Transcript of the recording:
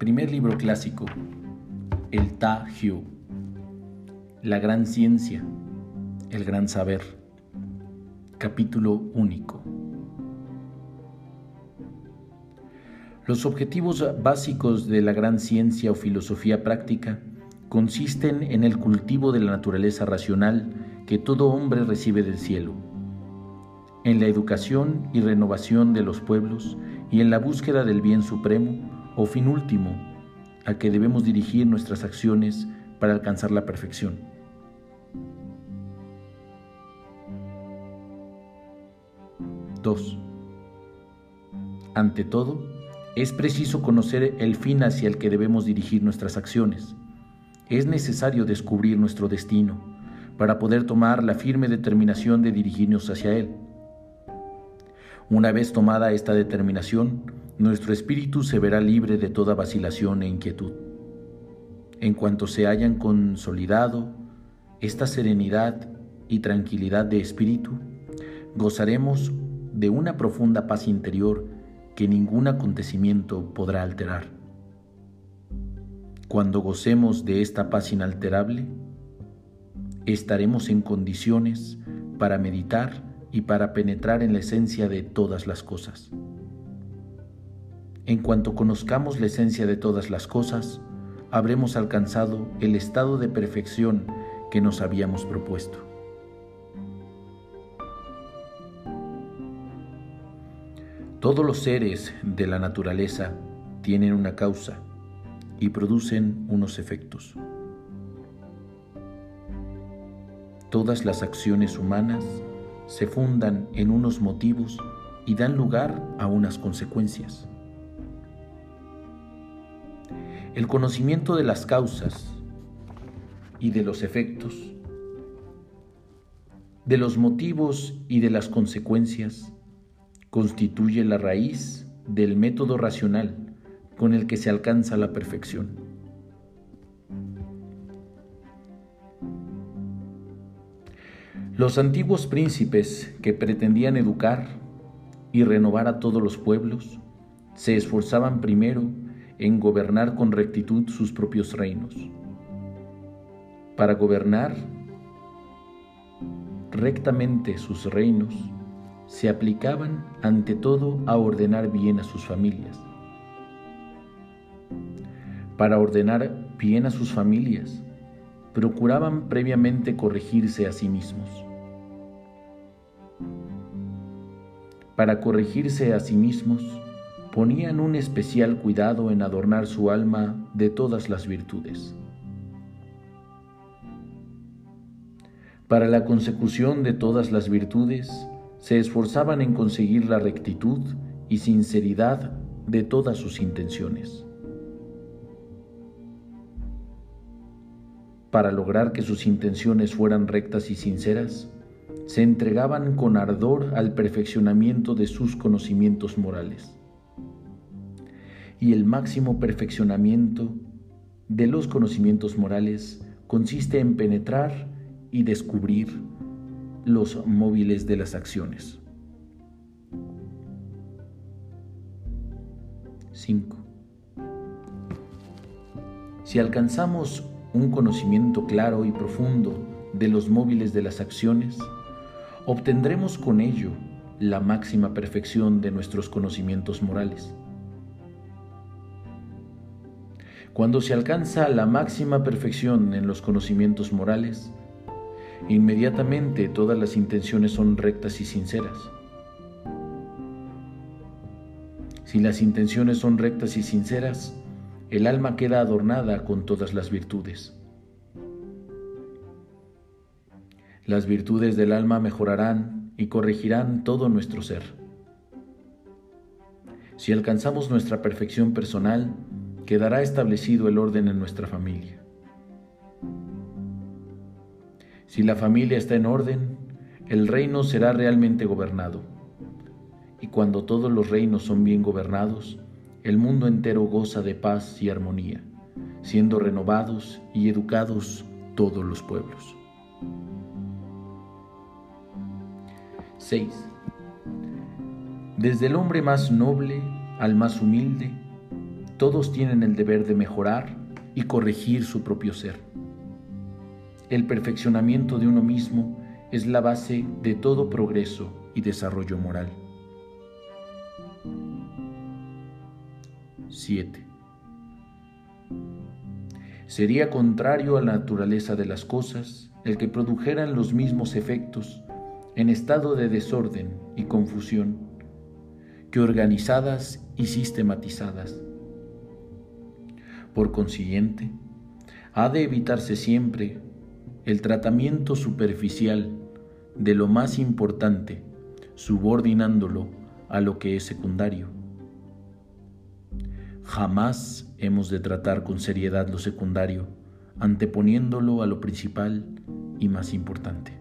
Primer libro clásico, el Ta Hyu, la gran ciencia, el gran saber, capítulo único. Los objetivos básicos de la gran ciencia o filosofía práctica consisten en el cultivo de la naturaleza racional que todo hombre recibe del cielo, en la educación y renovación de los pueblos y en la búsqueda del bien supremo o fin último a que debemos dirigir nuestras acciones para alcanzar la perfección. Dos. Ante todo, es preciso conocer el fin hacia el que debemos dirigir nuestras acciones. Es necesario descubrir nuestro destino para poder tomar la firme determinación de dirigirnos hacia él. Una vez tomada esta determinación, nuestro espíritu se verá libre de toda vacilación e inquietud. En cuanto se hayan consolidado esta serenidad y tranquilidad de espíritu, gozaremos de una profunda paz interior que ningún acontecimiento podrá alterar. Cuando gocemos de esta paz inalterable, estaremos en condiciones para meditar y para penetrar en la esencia de todas las cosas. En cuanto conozcamos la esencia de todas las cosas, habremos alcanzado el estado de perfección que nos habíamos propuesto. Todos los seres de la naturaleza tienen una causa y producen unos efectos. Todas las acciones humanas se fundan en unos motivos y dan lugar a unas consecuencias. El conocimiento de las causas y de los efectos, de los motivos y de las consecuencias, constituye la raíz del método racional con el que se alcanza la perfección. Los antiguos príncipes que pretendían educar y renovar a todos los pueblos se esforzaban primero en gobernar con rectitud sus propios reinos. Para gobernar rectamente sus reinos, se aplicaban ante todo a ordenar bien a sus familias. Para ordenar bien a sus familias, procuraban previamente corregirse a sí mismos. Para corregirse a sí mismos, ponían un especial cuidado en adornar su alma de todas las virtudes. Para la consecución de todas las virtudes, se esforzaban en conseguir la rectitud y sinceridad de todas sus intenciones. Para lograr que sus intenciones fueran rectas y sinceras, se entregaban con ardor al perfeccionamiento de sus conocimientos morales y el máximo perfeccionamiento de los conocimientos morales consiste en penetrar y descubrir los móviles de las acciones. 5. Si alcanzamos un conocimiento claro y profundo de los móviles de las acciones, obtendremos con ello la máxima perfección de nuestros conocimientos morales. Cuando se alcanza la máxima perfección en los conocimientos morales, inmediatamente todas las intenciones son rectas y sinceras. Si las intenciones son rectas y sinceras, el alma queda adornada con todas las virtudes. Las virtudes del alma mejorarán y corregirán todo nuestro ser. Si alcanzamos nuestra perfección personal, quedará establecido el orden en nuestra familia. Si la familia está en orden, el reino será realmente gobernado. Y cuando todos los reinos son bien gobernados, el mundo entero goza de paz y armonía, siendo renovados y educados todos los pueblos. 6. Desde el hombre más noble al más humilde, todos tienen el deber de mejorar y corregir su propio ser. El perfeccionamiento de uno mismo es la base de todo progreso y desarrollo moral. 7. Sería contrario a la naturaleza de las cosas el que produjeran los mismos efectos en estado de desorden y confusión que organizadas y sistematizadas. Por consiguiente, ha de evitarse siempre el tratamiento superficial de lo más importante, subordinándolo a lo que es secundario Jamás hemos de tratar con seriedad lo secundario, anteponiéndolo a lo principal y más importante.